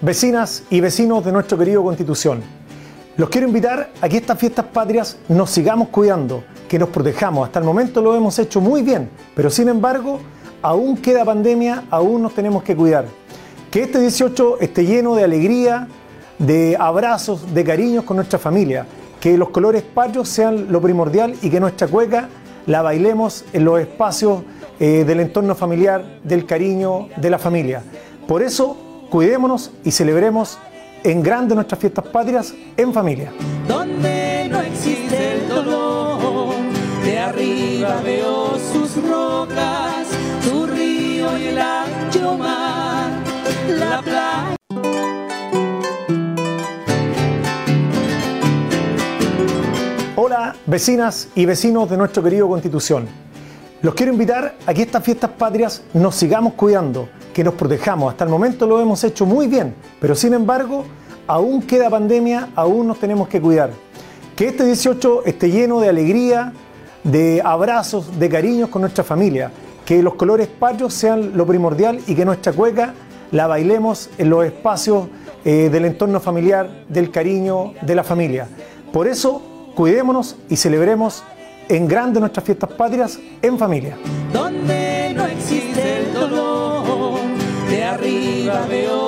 Vecinas y vecinos de nuestro querido Constitución. Los quiero invitar a que estas fiestas patrias nos sigamos cuidando, que nos protejamos. Hasta el momento lo hemos hecho muy bien, pero sin embargo, aún queda pandemia, aún nos tenemos que cuidar. Que este 18 esté lleno de alegría, de abrazos, de cariños con nuestra familia. Que los colores patrios sean lo primordial y que nuestra cueca la bailemos en los espacios eh, del entorno familiar, del cariño, de la familia. Por eso, cuidémonos y celebremos en grande nuestras fiestas patrias en familia. Donde no existe el dolor, de arriba veo sus rocas, su río y el ancho mar, la playa. Hola, vecinas y vecinos de nuestro querido Constitución. Los quiero invitar a que estas fiestas patrias nos sigamos cuidando, que nos protejamos. Hasta el momento lo hemos hecho muy bien, pero sin embargo, aún queda pandemia, aún nos tenemos que cuidar. Que este 18 esté lleno de alegría, de abrazos, de cariños con nuestra familia. Que los colores patrios sean lo primordial y que nuestra cueca la bailemos en los espacios eh, del entorno familiar, del cariño, de la familia. Por eso, cuidémonos y celebremos en grande nuestras fiestas patrias en familia. Arriba veo